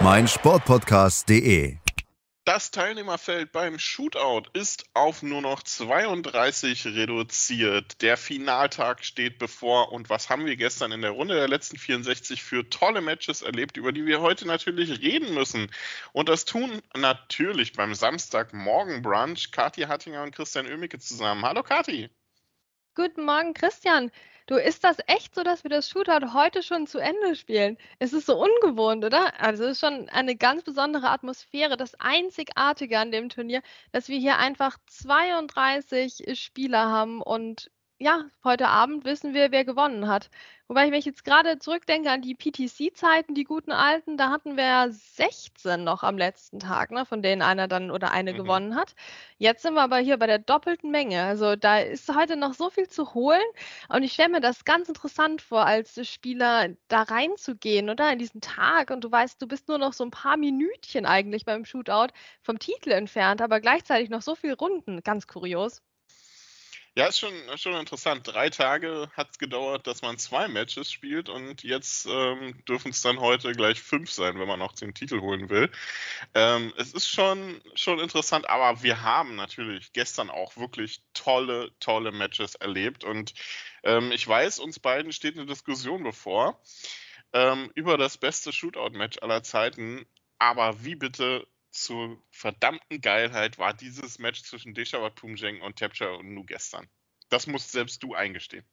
meinsportpodcast.de. Das Teilnehmerfeld beim Shootout ist auf nur noch 32 reduziert. Der Finaltag steht bevor. Und was haben wir gestern in der Runde der letzten 64 für tolle Matches erlebt, über die wir heute natürlich reden müssen? Und das tun natürlich beim Samstagmorgen Brunch Kathi Hattinger und Christian Oemicke zusammen. Hallo Kathi. Guten Morgen, Christian. Du, ist das echt so, dass wir das Shootout heute schon zu Ende spielen? Es ist so ungewohnt, oder? Also es ist schon eine ganz besondere Atmosphäre, das Einzigartige an dem Turnier, dass wir hier einfach 32 Spieler haben und ja, heute Abend wissen wir, wer gewonnen hat. Wobei ich mich jetzt gerade zurückdenke an die PTC-Zeiten, die guten alten, da hatten wir ja 16 noch am letzten Tag, ne, von denen einer dann oder eine mhm. gewonnen hat. Jetzt sind wir aber hier bei der doppelten Menge. Also da ist heute noch so viel zu holen. Und ich stelle mir das ganz interessant vor, als Spieler da reinzugehen, oder? In diesen Tag. Und du weißt, du bist nur noch so ein paar Minütchen eigentlich beim Shootout vom Titel entfernt, aber gleichzeitig noch so viele Runden. Ganz kurios. Ja, ist schon, schon interessant. Drei Tage hat es gedauert, dass man zwei Matches spielt und jetzt ähm, dürfen es dann heute gleich fünf sein, wenn man noch den Titel holen will. Ähm, es ist schon, schon interessant, aber wir haben natürlich gestern auch wirklich tolle, tolle Matches erlebt und ähm, ich weiß, uns beiden steht eine Diskussion bevor ähm, über das beste Shootout-Match aller Zeiten. Aber wie bitte zur verdammten Geilheit war dieses Match zwischen Deshawat Pumjeng und Tapcha und Nu gestern. Das musst selbst du eingestehen.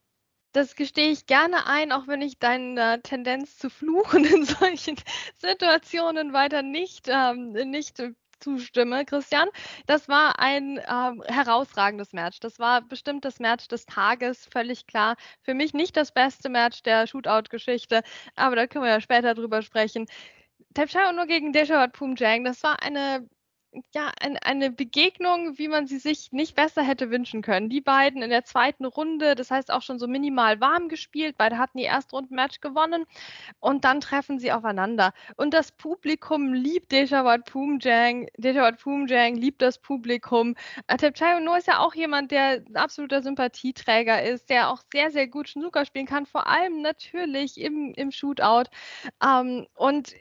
Das gestehe ich gerne ein, auch wenn ich deiner Tendenz zu fluchen in solchen Situationen weiter nicht, ähm, nicht zustimme, Christian. Das war ein ähm, herausragendes Match. Das war bestimmt das Match des Tages, völlig klar. Für mich nicht das beste Match der Shootout-Geschichte, aber da können wir ja später drüber sprechen. Tapchao nur gegen Deshawat Pumjang, das war eine ja, ein, eine Begegnung, wie man sie sich nicht besser hätte wünschen können. Die beiden in der zweiten Runde, das heißt auch schon so minimal warm gespielt. Beide hatten die Erstrunden-Match gewonnen und dann treffen sie aufeinander. Und das Publikum liebt Dejawat Pumjang. Dejawat Pumjang liebt das Publikum. Tepchai No ist ja auch jemand, der ein absoluter Sympathieträger ist, der auch sehr, sehr gut Snooker spielen kann, vor allem natürlich im, im Shootout. Ähm, und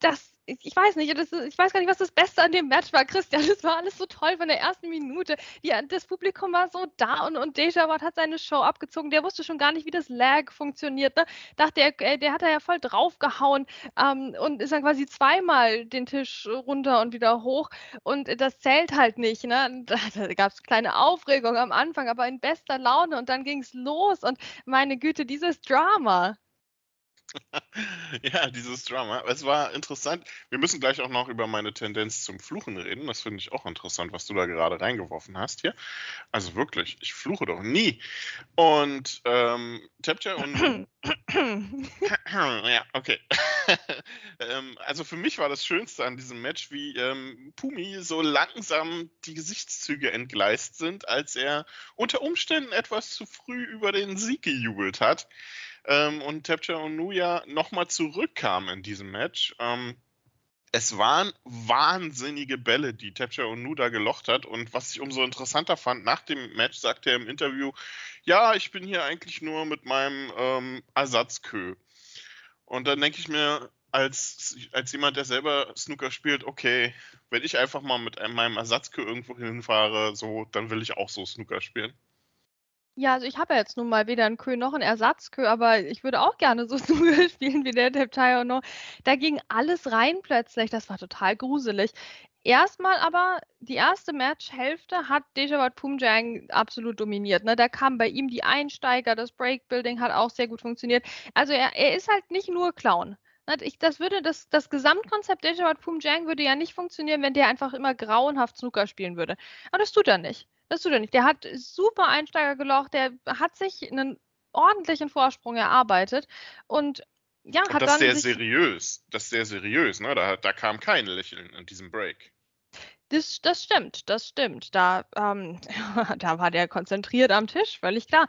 das ich weiß nicht, das, ich weiß gar nicht, was das Beste an dem Match war, Christian. Das war alles so toll von der ersten Minute. Die, das Publikum war so da und, und Deja Watt hat seine Show abgezogen. Der wusste schon gar nicht, wie das Lag funktioniert. Ne? Dachte er, äh, der hat da ja voll draufgehauen ähm, und ist dann quasi zweimal den Tisch runter und wieder hoch. Und das zählt halt nicht. Ne? Da, da gab es kleine Aufregung am Anfang, aber in bester Laune und dann ging es los. Und meine Güte, dieses Drama. ja, dieses Drama. Es war interessant. Wir müssen gleich auch noch über meine Tendenz zum Fluchen reden. Das finde ich auch interessant, was du da gerade reingeworfen hast hier. Also wirklich, ich fluche doch nie. Und ähm, Tapcha und. ja, okay. ähm, also für mich war das Schönste an diesem Match, wie ähm, Pumi so langsam die Gesichtszüge entgleist sind, als er unter Umständen etwas zu früh über den Sieg gejubelt hat ähm, und Tapcha und Nuya nochmal zurückkamen in diesem Match. Ähm, es waren wahnsinnige Bälle, die Tapcha und Nu da gelocht hat. Und was ich umso interessanter fand, nach dem Match sagte er im Interview, ja, ich bin hier eigentlich nur mit meinem ähm, Ersatzkö. Und dann denke ich mir, als, als jemand, der selber Snooker spielt, okay, wenn ich einfach mal mit meinem Ersatzkö irgendwo hinfahre, so, dann will ich auch so Snooker spielen. Ja, also ich habe ja jetzt nun mal weder einen Kö noch einen Ersatzkö, aber ich würde auch gerne so Snooker spielen wie der Teptai No. Da ging alles rein plötzlich. Das war total gruselig. Erstmal aber, die erste Matchhälfte hat Dejawat Pumjang absolut dominiert. Ne? Da kamen bei ihm die Einsteiger, das Breakbuilding hat auch sehr gut funktioniert. Also er, er ist halt nicht nur Clown. Ne? Ich, das würde das, das Gesamtkonzept Dejawat Pumjang würde ja nicht funktionieren, wenn der einfach immer grauenhaft Snooker spielen würde. Aber das tut er nicht. Das tut er nicht. Der hat super Einsteiger gelocht, der hat sich einen ordentlichen Vorsprung erarbeitet und ja, Und hat das dann sehr sich seriös. Das sehr seriös, ne? Da, da kam kein Lächeln in diesem Break. Das, das stimmt, das stimmt. Da, ähm, da war der konzentriert am Tisch, völlig klar.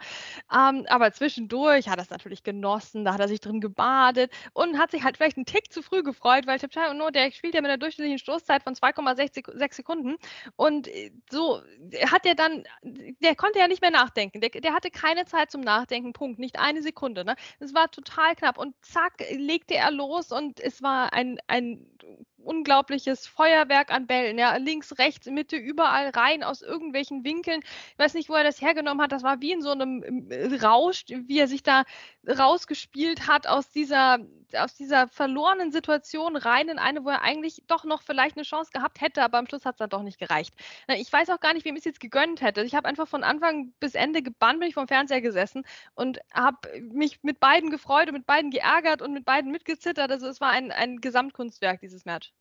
Ähm, aber zwischendurch hat er es natürlich genossen, da hat er sich drin gebadet und hat sich halt vielleicht einen Tick zu früh gefreut, weil Tipchai und No, der spielt ja mit einer durchschnittlichen Stoßzeit von 2,6 Sekunden. Und äh, so hat er dann, der konnte ja nicht mehr nachdenken. Der, der hatte keine Zeit zum Nachdenken, Punkt. Nicht eine Sekunde. Ne? War total knapp. Und zack, legte er los und es war ein, ein unglaubliches Feuerwerk an Bällen. Ja, links, rechts, Mitte, überall rein aus irgendwelchen Winkeln. Ich weiß nicht, wo er das hergenommen hat. Das war wie in so einem äh, Rausch, wie er sich da rausgespielt hat aus dieser, aus dieser verlorenen Situation rein in eine, wo er eigentlich doch noch vielleicht eine Chance gehabt hätte, aber am Schluss hat es dann doch nicht gereicht. Ich weiß auch gar nicht, wem ich es jetzt gegönnt hätte. Ich habe einfach von Anfang bis Ende gebannt, bin ich vom Fernseher gesessen und habe mich mit beiden gefreut und mit beiden geärgert und mit beiden mitgezittert. Also es war ein, ein Gesamtkunstwerk, dieses Match.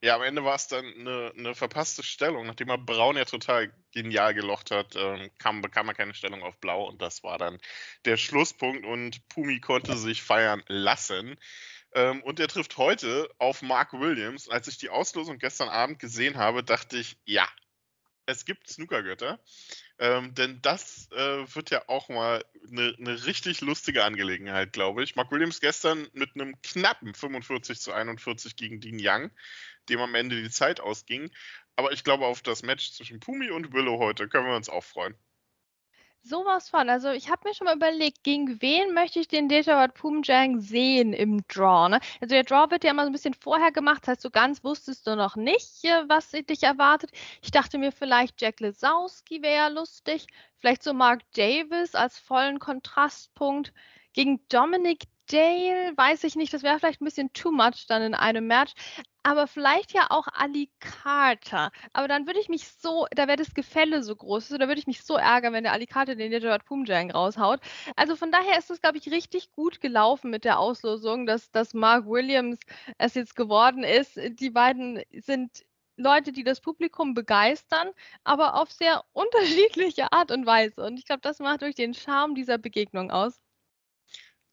Ja, am Ende war es dann eine, eine, verpasste Stellung. Nachdem er Braun ja total genial gelocht hat, ähm, kam, bekam er keine Stellung auf Blau und das war dann der Schlusspunkt und Pumi konnte sich feiern lassen. Ähm, und er trifft heute auf Mark Williams. Als ich die Auslosung gestern Abend gesehen habe, dachte ich, ja, es gibt Snookergötter. Ähm, denn das äh, wird ja auch mal eine ne richtig lustige Angelegenheit, glaube ich. Mark Williams gestern mit einem knappen 45 zu 41 gegen Dean Young, dem am Ende die Zeit ausging. Aber ich glaube, auf das Match zwischen Pumi und Willow heute können wir uns auch freuen. Sowas von. Also ich habe mir schon mal überlegt, gegen wen möchte ich den Dejawat Pumjang sehen im Draw. Ne? Also der Draw wird ja immer so ein bisschen vorher gemacht, das heißt, so ganz wusstest du noch nicht, äh, was dich erwartet. Ich dachte mir vielleicht Jack Lesowski wäre lustig, vielleicht so Mark Davis als vollen Kontrastpunkt. Gegen Dominic Dale weiß ich nicht, das wäre vielleicht ein bisschen too much dann in einem Match. Aber vielleicht ja auch Ali Carter. Aber dann würde ich mich so, da wäre das Gefälle so groß, da würde ich mich so ärgern, wenn der Ali Carter den Gerard Pumjang raushaut. Also von daher ist es, glaube ich, richtig gut gelaufen mit der Auslosung, dass, dass Mark Williams es jetzt geworden ist. Die beiden sind Leute, die das Publikum begeistern, aber auf sehr unterschiedliche Art und Weise. Und ich glaube, das macht durch den Charme dieser Begegnung aus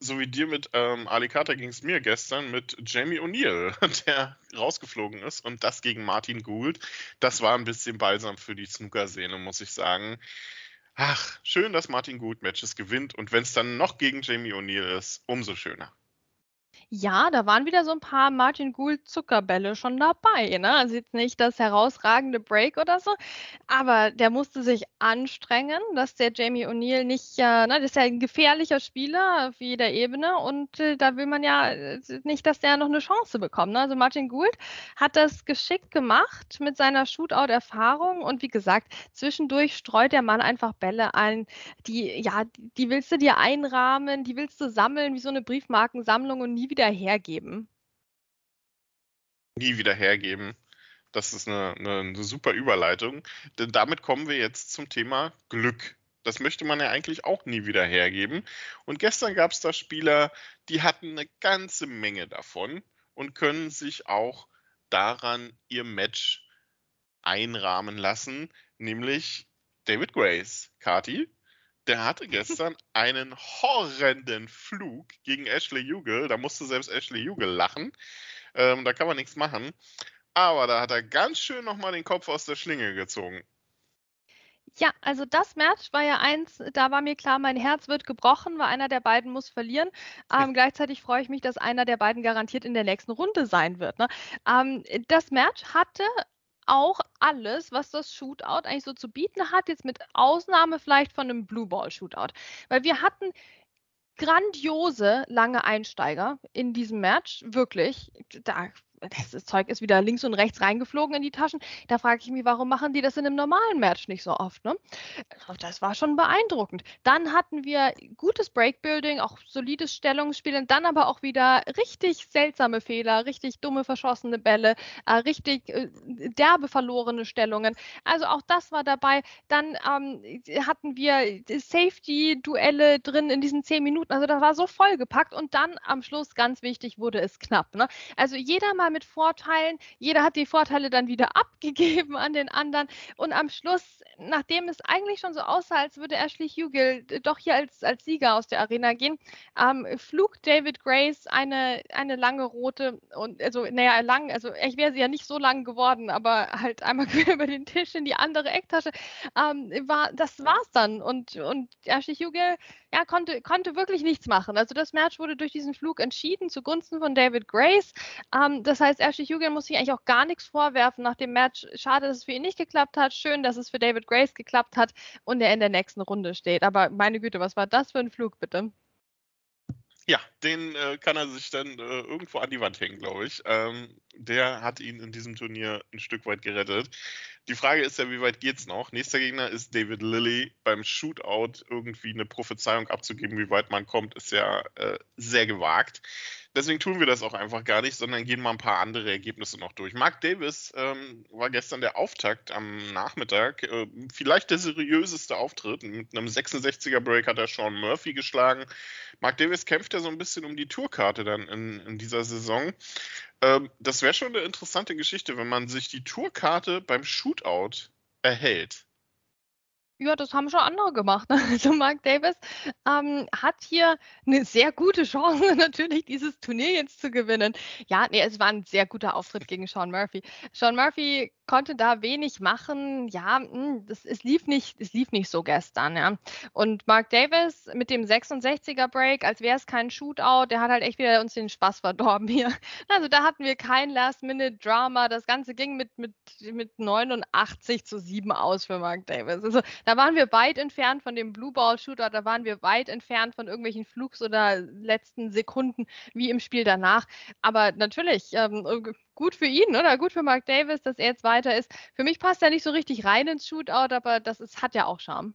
so wie dir mit ähm, Ali Carter ging es mir gestern mit Jamie O'Neill, der rausgeflogen ist und das gegen Martin Gould. Das war ein bisschen balsam für die Snooker-Szene, muss ich sagen. Ach, schön, dass Martin Gould Matches gewinnt und wenn es dann noch gegen Jamie O'Neill ist, umso schöner. Ja, da waren wieder so ein paar Martin Gould Zuckerbälle schon dabei. Ne? Also jetzt nicht das herausragende Break oder so, aber der musste sich anstrengen, dass der Jamie O'Neill nicht, äh, ne, das ist ja ein gefährlicher Spieler auf jeder Ebene und äh, da will man ja äh, nicht, dass der noch eine Chance bekommt. Ne? Also Martin Gould hat das geschickt gemacht mit seiner Shootout-Erfahrung und wie gesagt, zwischendurch streut der Mann einfach Bälle ein, die, ja, die willst du dir einrahmen, die willst du sammeln, wie so eine Briefmarkensammlung und nie wieder wieder hergeben. Nie wieder hergeben. Das ist eine, eine, eine super Überleitung. Denn damit kommen wir jetzt zum Thema Glück. Das möchte man ja eigentlich auch nie wieder hergeben. Und gestern gab es da Spieler, die hatten eine ganze Menge davon und können sich auch daran ihr Match einrahmen lassen, nämlich David Grace. Kati, der hatte gestern einen horrenden Flug gegen Ashley Jugel. Da musste selbst Ashley Jugel lachen. Ähm, da kann man nichts machen. Aber da hat er ganz schön nochmal den Kopf aus der Schlinge gezogen. Ja, also das Match war ja eins, da war mir klar, mein Herz wird gebrochen, weil einer der beiden muss verlieren. Ähm, gleichzeitig freue ich mich, dass einer der beiden garantiert in der nächsten Runde sein wird. Ne? Ähm, das Match hatte auch alles, was das Shootout eigentlich so zu bieten hat, jetzt mit Ausnahme vielleicht von einem Blue Ball Shootout. Weil wir hatten grandiose lange Einsteiger in diesem Match, wirklich. Da das Zeug ist wieder links und rechts reingeflogen in die Taschen. Da frage ich mich, warum machen die das in einem normalen Match nicht so oft? Ne? Also, das war schon beeindruckend. Dann hatten wir gutes Breakbuilding, auch solides Stellungsspiel, dann aber auch wieder richtig seltsame Fehler, richtig dumme verschossene Bälle, äh, richtig äh, derbe verlorene Stellungen. Also auch das war dabei. Dann ähm, hatten wir Safety-Duelle drin in diesen zehn Minuten. Also das war so vollgepackt und dann am Schluss, ganz wichtig, wurde es knapp. Ne? Also jeder mal mit Vorteilen. Jeder hat die Vorteile dann wieder abgegeben an den anderen. Und am Schluss, nachdem es eigentlich schon so aussah, als würde Ashley Hugel doch hier als, als Sieger aus der Arena gehen, ähm, flug David Grace eine, eine lange rote und also, naja, lang, also ich wäre sie ja nicht so lang geworden, aber halt einmal über den Tisch in die andere Ecktasche. Ähm, war, das war's dann. Und, und Ashley Hugel ja, konnte, konnte wirklich nichts machen. Also das Match wurde durch diesen Flug entschieden zugunsten von David Grace. Ähm, das heißt, Ashley Hugel muss sich eigentlich auch gar nichts vorwerfen nach dem Match. Schade, dass es für ihn nicht geklappt hat. Schön, dass es für David Grace geklappt hat und er in der nächsten Runde steht. Aber meine Güte, was war das für ein Flug, bitte? Ja, den äh, kann er sich dann äh, irgendwo an die Wand hängen, glaube ich. Ähm, der hat ihn in diesem Turnier ein Stück weit gerettet. Die Frage ist ja, wie weit geht's noch? Nächster Gegner ist David Lilly. Beim Shootout irgendwie eine Prophezeiung abzugeben, wie weit man kommt, ist ja äh, sehr gewagt. Deswegen tun wir das auch einfach gar nicht, sondern gehen mal ein paar andere Ergebnisse noch durch. Mark Davis ähm, war gestern der Auftakt am Nachmittag. Äh, vielleicht der seriöseste Auftritt. Mit einem 66er Break hat er Sean Murphy geschlagen. Mark Davis kämpft ja so ein bisschen um die Tourkarte dann in, in dieser Saison. Ähm, das wäre schon eine interessante Geschichte, wenn man sich die Tourkarte beim Shootout erhält. Ja, das haben schon andere gemacht. Also Mark Davis ähm, hat hier eine sehr gute Chance, natürlich dieses Turnier jetzt zu gewinnen. Ja, nee, es war ein sehr guter Auftritt gegen Sean Murphy. Sean Murphy konnte da wenig machen. Ja, hm, das, es, lief nicht, es lief nicht so gestern. Ja. Und Mark Davis mit dem 66er Break, als wäre es kein Shootout, der hat halt echt wieder uns den Spaß verdorben hier. Also da hatten wir kein Last-Minute-Drama. Das Ganze ging mit, mit, mit 89 zu 7 aus für Mark Davis. Also da waren wir weit entfernt von dem Blue Ball Shootout, da waren wir weit entfernt von irgendwelchen Flugs oder letzten Sekunden wie im Spiel danach. Aber natürlich, ähm, gut für ihn oder gut für Mark Davis, dass er jetzt weiter ist. Für mich passt er nicht so richtig rein ins Shootout, aber das ist, hat ja auch Charme.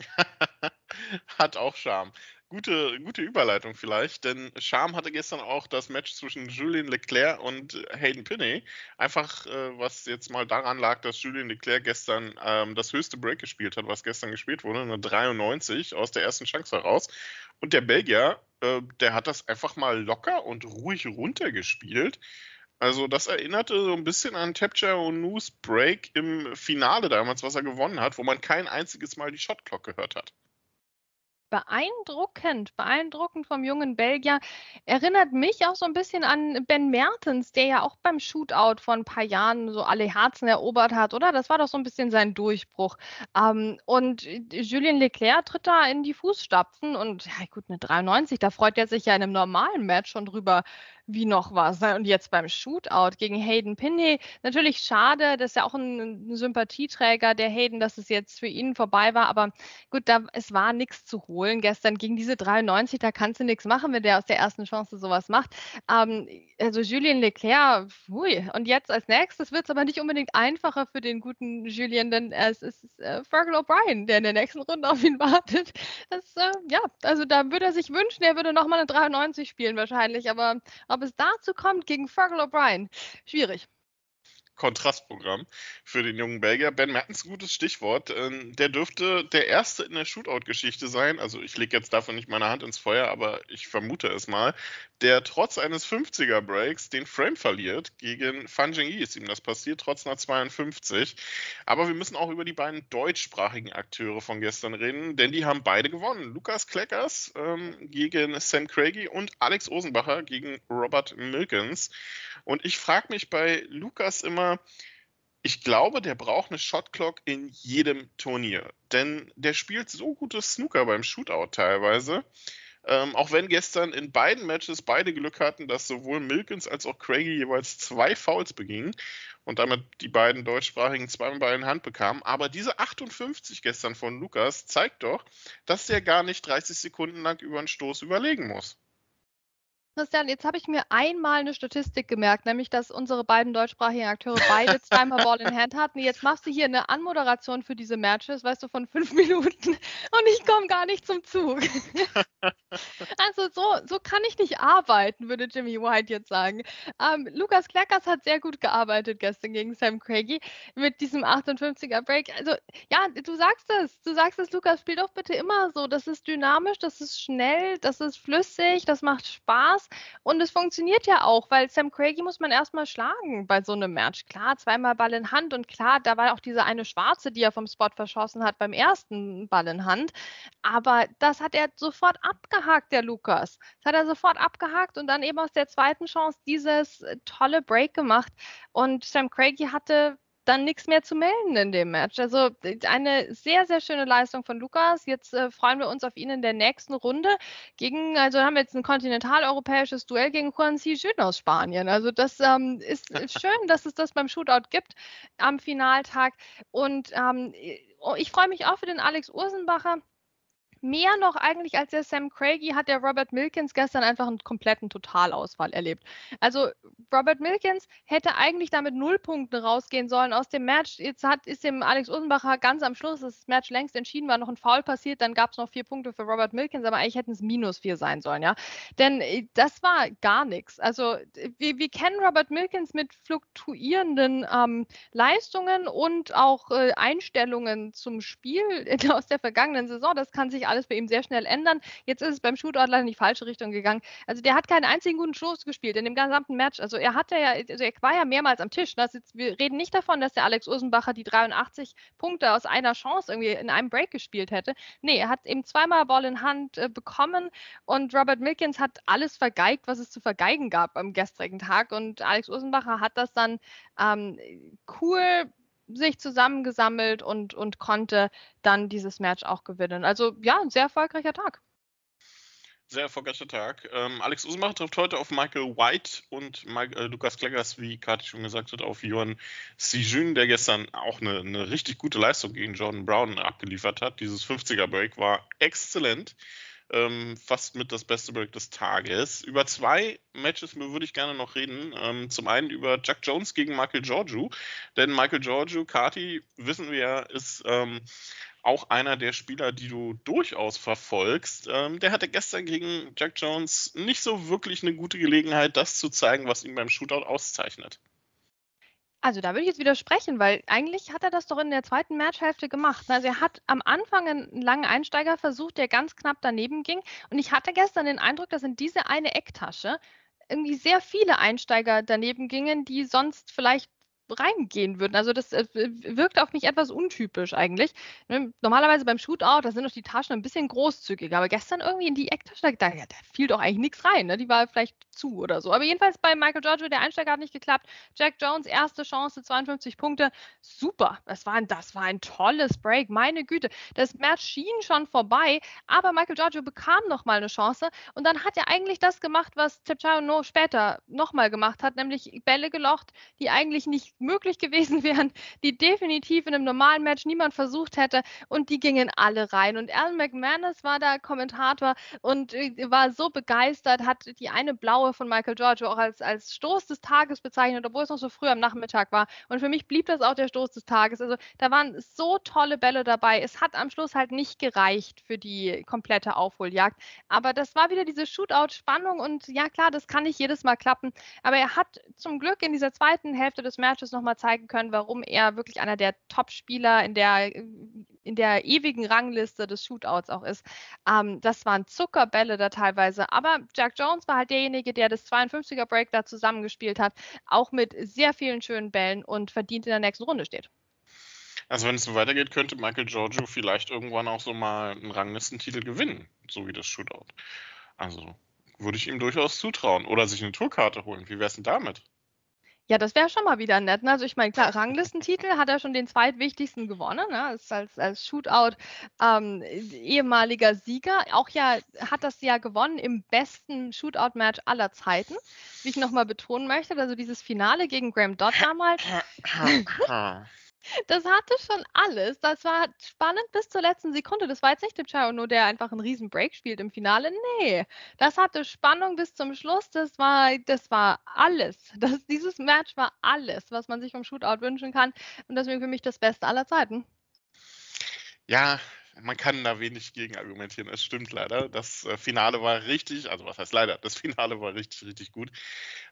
hat auch Charme. Gute, gute Überleitung vielleicht, denn Charme hatte gestern auch das Match zwischen Julien Leclerc und Hayden Pinney. Einfach, äh, was jetzt mal daran lag, dass Julien Leclerc gestern ähm, das höchste Break gespielt hat, was gestern gespielt wurde, eine 93 aus der ersten Chance heraus. Und der Belgier, äh, der hat das einfach mal locker und ruhig runtergespielt. Also das erinnerte so ein bisschen an Tapcha Onus Break im Finale damals, was er gewonnen hat, wo man kein einziges Mal die Shotclock gehört hat beeindruckend, beeindruckend vom jungen Belgier. Erinnert mich auch so ein bisschen an Ben Mertens, der ja auch beim Shootout vor ein paar Jahren so alle Herzen erobert hat, oder? Das war doch so ein bisschen sein Durchbruch. Ähm, und Julien Leclerc tritt da in die Fußstapfen und ja gut, eine 93, da freut er sich ja in einem normalen Match schon drüber, wie noch was. Und jetzt beim Shootout gegen Hayden Pinney, natürlich schade, das ist ja auch ein, ein Sympathieträger der Hayden, dass es jetzt für ihn vorbei war, aber gut, da, es war nichts zu holen gestern gegen diese 93, da kannst du nichts machen, wenn der aus der ersten Chance sowas macht. Ähm, also Julien Leclerc, hui. und jetzt als nächstes wird es aber nicht unbedingt einfacher für den guten Julien, denn es ist äh, Fergal O'Brien, der in der nächsten Runde auf ihn wartet. Das, äh, ja, also da würde er sich wünschen, er würde nochmal eine 93 spielen wahrscheinlich, aber ob ob es dazu kommt gegen Fergal O'Brien, schwierig. Kontrastprogramm für den jungen Belgier. Ben Mertens, gutes Stichwort. Ähm, der dürfte der Erste in der Shootout-Geschichte sein. Also ich lege jetzt davon nicht meine Hand ins Feuer, aber ich vermute es mal, der trotz eines 50er-Breaks den Frame verliert. Gegen Fan Zhengyi ist ihm das passiert, trotz einer 52. Aber wir müssen auch über die beiden deutschsprachigen Akteure von gestern reden, denn die haben beide gewonnen. Lukas Kleckers ähm, gegen Sam Craigie und Alex Osenbacher gegen Robert Milkins. Und ich frage mich bei Lukas immer, ich glaube, der braucht eine Shotclock in jedem Turnier. Denn der spielt so gutes Snooker beim Shootout teilweise. Ähm, auch wenn gestern in beiden Matches beide Glück hatten, dass sowohl Milkins als auch Craigie jeweils zwei Fouls begingen und damit die beiden deutschsprachigen zweimal in Hand bekamen. Aber diese 58 gestern von Lukas zeigt doch, dass der gar nicht 30 Sekunden lang über einen Stoß überlegen muss. Christian, jetzt habe ich mir einmal eine Statistik gemerkt, nämlich, dass unsere beiden deutschsprachigen Akteure beide zweimal Ball in Hand hatten. Jetzt machst du hier eine Anmoderation für diese Matches, weißt du, von fünf Minuten und ich komme gar nicht zum Zug. also so, so kann ich nicht arbeiten, würde Jimmy White jetzt sagen. Ähm, Lukas Kleckers hat sehr gut gearbeitet gestern gegen Sam Craigie mit diesem 58er Break. Also ja, du sagst es, du sagst es, Lukas, spiel doch bitte immer so. Das ist dynamisch, das ist schnell, das ist flüssig, das macht Spaß Lukas. Und es funktioniert ja auch, weil Sam Craigie muss man erstmal schlagen bei so einem Match. Klar, zweimal Ball in Hand und klar, da war auch diese eine Schwarze, die er vom Spot verschossen hat beim ersten Ball in Hand. Aber das hat er sofort abgehakt, der Lukas. Das hat er sofort abgehakt und dann eben aus der zweiten Chance dieses tolle Break gemacht. Und Sam Craigie hatte dann nichts mehr zu melden in dem Match. Also eine sehr, sehr schöne Leistung von Lukas. Jetzt äh, freuen wir uns auf ihn in der nächsten Runde gegen, also haben wir jetzt ein kontinentaleuropäisches Duell gegen Juan C. Jun aus Spanien. Also das ähm, ist schön, dass es das beim Shootout gibt am Finaltag. Und ähm, ich freue mich auch für den Alex Ursenbacher mehr noch eigentlich als der Sam Craigie hat der Robert Milkins gestern einfach einen kompletten Totalausfall erlebt. Also Robert Milkins hätte eigentlich damit null Punkte rausgehen sollen aus dem Match. Jetzt hat, ist dem Alex Usenbacher ganz am Schluss das Match längst entschieden, war noch ein Foul passiert, dann gab es noch vier Punkte für Robert Milkins, aber eigentlich hätten es minus vier sein sollen, ja. Denn äh, das war gar nichts. Also wir, wir kennen Robert Milkins mit fluktuierenden ähm, Leistungen und auch äh, Einstellungen zum Spiel aus der vergangenen Saison. Das kann sich alles bei ihm sehr schnell ändern. Jetzt ist es beim Shootout leider in die falsche Richtung gegangen. Also der hat keinen einzigen guten Stoß gespielt in dem gesamten Match. Also er hatte ja, also er war ja mehrmals am Tisch. Ne? Jetzt, wir reden nicht davon, dass der Alex Ursenbacher die 83 Punkte aus einer Chance irgendwie in einem Break gespielt hätte. Nee, er hat eben zweimal Ball in Hand äh, bekommen und Robert Milkins hat alles vergeigt, was es zu vergeigen gab am gestrigen Tag. Und Alex Ursenbacher hat das dann ähm, cool sich zusammengesammelt und, und konnte dann dieses Match auch gewinnen. Also ja, ein sehr erfolgreicher Tag. Sehr erfolgreicher Tag. Ähm, Alex Usmach trifft heute auf Michael White und Mike, äh, Lukas Kleggers, wie Kati schon gesagt hat, auf Johan Sijun, der gestern auch eine, eine richtig gute Leistung gegen Jordan Brown abgeliefert hat. Dieses 50er-Break war exzellent ähm, fast mit das beste Break des Tages. Über zwei Matches würde ich gerne noch reden. Ähm, zum einen über Jack Jones gegen Michael Giorgio, denn Michael Giorgio, Kati, wissen wir ja, ist ähm, auch einer der Spieler, die du durchaus verfolgst. Ähm, der hatte gestern gegen Jack Jones nicht so wirklich eine gute Gelegenheit, das zu zeigen, was ihn beim Shootout auszeichnet. Also da würde ich jetzt widersprechen, weil eigentlich hat er das doch in der zweiten Matchhälfte gemacht. Also er hat am Anfang einen langen Einsteiger versucht, der ganz knapp daneben ging. Und ich hatte gestern den Eindruck, dass in diese eine Ecktasche irgendwie sehr viele Einsteiger daneben gingen, die sonst vielleicht reingehen würden. Also das äh, wirkt auf mich etwas untypisch eigentlich. Ne, normalerweise beim Shootout, da sind doch die Taschen ein bisschen großzügiger, aber gestern irgendwie in die Ecktasche, da, da fiel doch eigentlich nichts rein. Ne? Die war vielleicht zu oder so. Aber jedenfalls bei Michael Giorgio, der Einsteiger hat nicht geklappt. Jack Jones, erste Chance, 52 Punkte. Super. Das war, ein, das war ein tolles Break. Meine Güte. Das Match schien schon vorbei, aber Michael Giorgio bekam nochmal eine Chance und dann hat er eigentlich das gemacht, was No später nochmal gemacht hat, nämlich Bälle gelocht, die eigentlich nicht möglich gewesen wären, die definitiv in einem normalen Match niemand versucht hätte und die gingen alle rein. Und Alan McManus war da Kommentator und äh, war so begeistert, hat die eine blaue von Michael Giorgio auch als, als Stoß des Tages bezeichnet, obwohl es noch so früh am Nachmittag war. Und für mich blieb das auch der Stoß des Tages. Also da waren so tolle Bälle dabei. Es hat am Schluss halt nicht gereicht für die komplette Aufholjagd. Aber das war wieder diese Shootout-Spannung und ja klar, das kann nicht jedes Mal klappen. Aber er hat zum Glück in dieser zweiten Hälfte des Matches nochmal zeigen können, warum er wirklich einer der Top-Spieler in der, in der ewigen Rangliste des Shootouts auch ist. Ähm, das waren Zuckerbälle da teilweise. Aber Jack Jones war halt derjenige, der der das 52er Break da zusammengespielt hat, auch mit sehr vielen schönen Bällen und verdient in der nächsten Runde steht. Also wenn es so weitergeht, könnte Michael Giorgio vielleicht irgendwann auch so mal einen Ranglistentitel gewinnen, so wie das Shootout. Also würde ich ihm durchaus zutrauen. Oder sich eine Tourkarte holen. Wie wäre es denn damit? Ja, das wäre schon mal wieder nett. Ne? Also ich meine, klar, Ranglistentitel hat er schon den zweitwichtigsten gewonnen, ne? als, als, als Shootout ähm, ehemaliger Sieger. Auch ja hat das ja gewonnen im besten Shootout-Match aller Zeiten, wie ich nochmal betonen möchte. Also dieses Finale gegen Graham Dodd damals. Das hatte schon alles. Das war spannend bis zur letzten Sekunde. Das war jetzt nicht Charo nur, der einfach einen riesen Break spielt im Finale. Nee, das hatte Spannung bis zum Schluss. Das war, das war alles. Das, dieses Match war alles, was man sich vom Shootout wünschen kann. Und deswegen für mich das Beste aller Zeiten. Ja, man kann da wenig gegen argumentieren. Es stimmt leider. Das äh, Finale war richtig, also was heißt leider? Das Finale war richtig, richtig gut.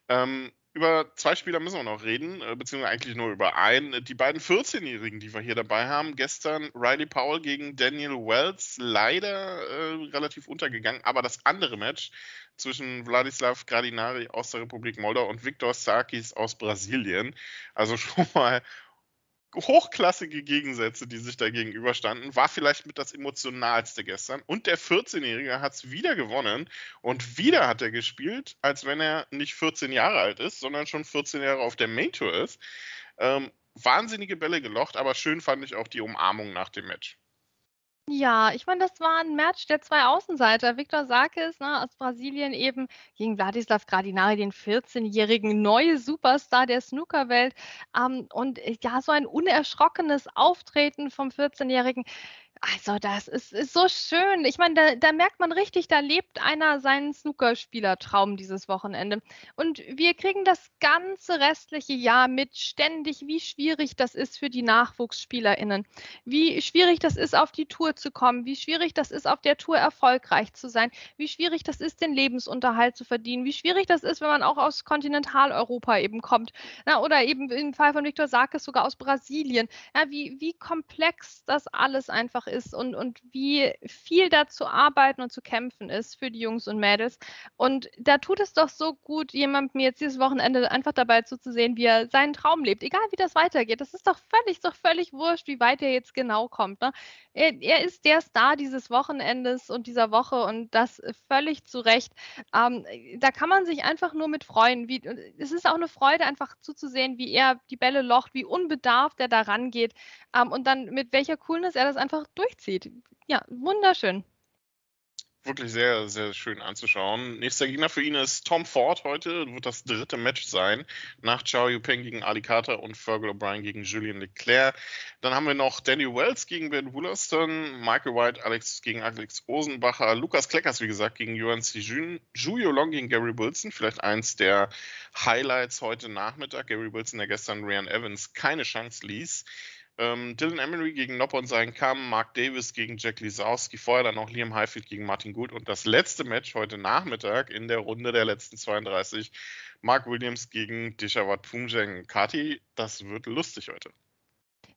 Ähm, über zwei Spieler müssen wir noch reden, äh, beziehungsweise eigentlich nur über einen. Die beiden 14-Jährigen, die wir hier dabei haben. Gestern Riley Powell gegen Daniel Wells, leider äh, relativ untergegangen. Aber das andere Match zwischen Wladislav Gradinari aus der Republik Moldau und Viktor Sarkis aus Brasilien. Also schon mal hochklassige Gegensätze, die sich da gegenüberstanden, war vielleicht mit das emotionalste gestern. Und der 14-Jährige hat es wieder gewonnen und wieder hat er gespielt, als wenn er nicht 14 Jahre alt ist, sondern schon 14 Jahre auf der Main Tour ist. Ähm, wahnsinnige Bälle gelocht, aber schön fand ich auch die Umarmung nach dem Match. Ja, ich meine, das war ein Match der zwei Außenseiter. Viktor Sarkis ne, aus Brasilien eben gegen Wladislav Gradinari, den 14-jährigen neue Superstar der Snookerwelt. Ähm, und äh, ja, so ein unerschrockenes Auftreten vom 14-jährigen. Also, das ist, ist so schön. Ich meine, da, da, merkt man richtig, da lebt einer seinen Snookerspielertraum dieses Wochenende. Und wir kriegen das ganze restliche Jahr mit ständig, wie schwierig das ist für die NachwuchsspielerInnen. Wie schwierig das ist, auf die Tour zu kommen. Wie schwierig das ist, auf der Tour erfolgreich zu sein. Wie schwierig das ist, den Lebensunterhalt zu verdienen. Wie schwierig das ist, wenn man auch aus Kontinentaleuropa eben kommt. Na, oder eben im Fall von Viktor Sarkis sogar aus Brasilien. Ja, wie, wie komplex das alles einfach ist und, und wie viel da zu arbeiten und zu kämpfen ist für die Jungs und Mädels. Und da tut es doch so gut, jemandem mir jetzt dieses Wochenende einfach dabei zuzusehen, wie er seinen Traum lebt, egal wie das weitergeht. Das ist doch völlig, ist doch völlig wurscht, wie weit er jetzt genau kommt. Ne? Er, er, ist der Star dieses Wochenendes und dieser Woche und das völlig zu Recht. Ähm, da kann man sich einfach nur mit freuen. Wie, es ist auch eine Freude, einfach zuzusehen, wie er die Bälle locht, wie unbedarft er da rangeht ähm, und dann mit welcher Coolness er das einfach durchzieht. Ja, wunderschön wirklich sehr, sehr schön anzuschauen. Nächster Gegner für ihn ist Tom Ford heute. Wird das dritte Match sein. Nach Chao Yupeng gegen Ali Carter und Fergal O'Brien gegen Julian Leclerc. Dann haben wir noch Danny Wells gegen Ben Wollaston, Michael White Alex gegen Alex Osenbacher, Lukas Kleckers, wie gesagt, gegen Yuan Jun, Julio Long gegen Gary Wilson. Vielleicht eins der Highlights heute Nachmittag. Gary Wilson, der gestern Ryan Evans keine Chance ließ. Ähm, Dylan Emery gegen Nopp und seinen Kamm, Mark Davis gegen Jack Lisowski, vorher dann noch Liam Highfield gegen Martin Gould und das letzte Match heute Nachmittag in der Runde der letzten 32, Mark Williams gegen Dishawat Pumjeng. Kati, das wird lustig heute.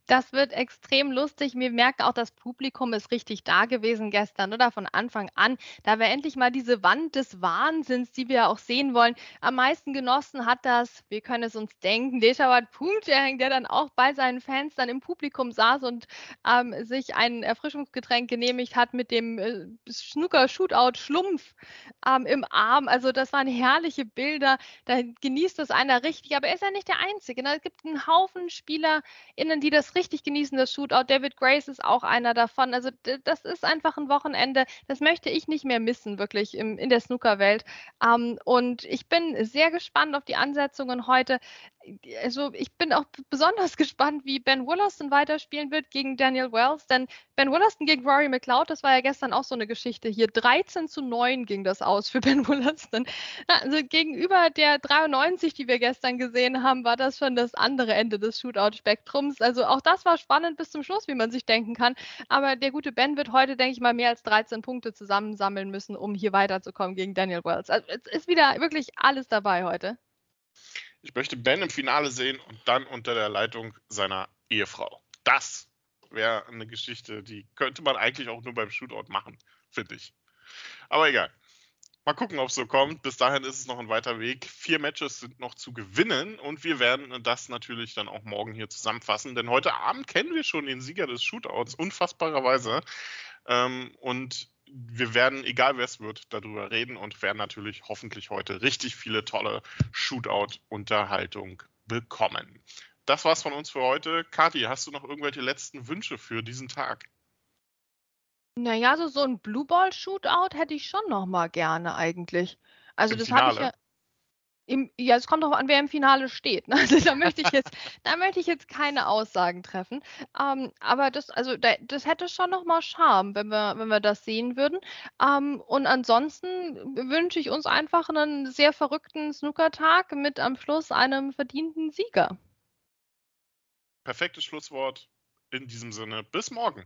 Das wird extrem lustig. Wir merken auch, das Publikum ist richtig da gewesen gestern oder von Anfang an. Da wir endlich mal diese Wand des Wahnsinns, die wir auch sehen wollen, am meisten genossen hat das, wir können es uns denken, Deshawat Pumtjang, der dann auch bei seinen Fans dann im Publikum saß und ähm, sich ein Erfrischungsgetränk genehmigt hat mit dem äh, Snooker-Shootout-Schlumpf ähm, im Arm. Also das waren herrliche Bilder. Da genießt das einer richtig. Aber er ist ja nicht der Einzige. Ne? Es gibt einen Haufen SpielerInnen, die das richtig genießen, das Shootout. David Grace ist auch einer davon. Also das ist einfach ein Wochenende, das möchte ich nicht mehr missen, wirklich im, in der Snookerwelt. Ähm, und ich bin sehr gespannt auf die Ansetzungen heute also ich bin auch besonders gespannt, wie Ben Wollaston weiterspielen wird gegen Daniel Wells, denn Ben Wollaston gegen Rory McLeod, das war ja gestern auch so eine Geschichte hier. 13 zu 9 ging das aus für Ben Wollaston. Also gegenüber der 93, die wir gestern gesehen haben, war das schon das andere Ende des Shootout-Spektrums. Also auch das war spannend bis zum Schluss, wie man sich denken kann. Aber der gute Ben wird heute, denke ich mal, mehr als 13 Punkte zusammensammeln müssen, um hier weiterzukommen gegen Daniel Wells. Also es ist wieder wirklich alles dabei heute. Ich möchte Ben im Finale sehen und dann unter der Leitung seiner Ehefrau. Das wäre eine Geschichte, die könnte man eigentlich auch nur beim Shootout machen, finde ich. Aber egal. Mal gucken, ob es so kommt. Bis dahin ist es noch ein weiter Weg. Vier Matches sind noch zu gewinnen und wir werden das natürlich dann auch morgen hier zusammenfassen, denn heute Abend kennen wir schon den Sieger des Shootouts, unfassbarerweise. Ähm, und wir werden, egal wer es wird, darüber reden und werden natürlich hoffentlich heute richtig viele tolle Shootout-Unterhaltung bekommen. Das war's von uns für heute. Kathi, hast du noch irgendwelche letzten Wünsche für diesen Tag? Naja, so, so ein Blue Ball Shootout hätte ich schon noch mal gerne eigentlich. Also Im das habe ich ja. Im, ja, es kommt darauf an, wer im Finale steht. Ne? Also da möchte ich jetzt, da möchte ich jetzt keine Aussagen treffen. Ähm, aber das, also da, das hätte schon nochmal Charme, wenn wir, wenn wir das sehen würden. Ähm, und ansonsten wünsche ich uns einfach einen sehr verrückten Snookertag mit am Schluss einem verdienten Sieger. Perfektes Schlusswort in diesem Sinne. Bis morgen.